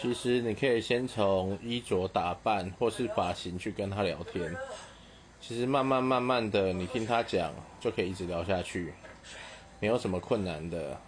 其实你可以先从衣着打扮或是发型去跟他聊天，其实慢慢慢慢的你听他讲就可以一直聊下去，没有什么困难的。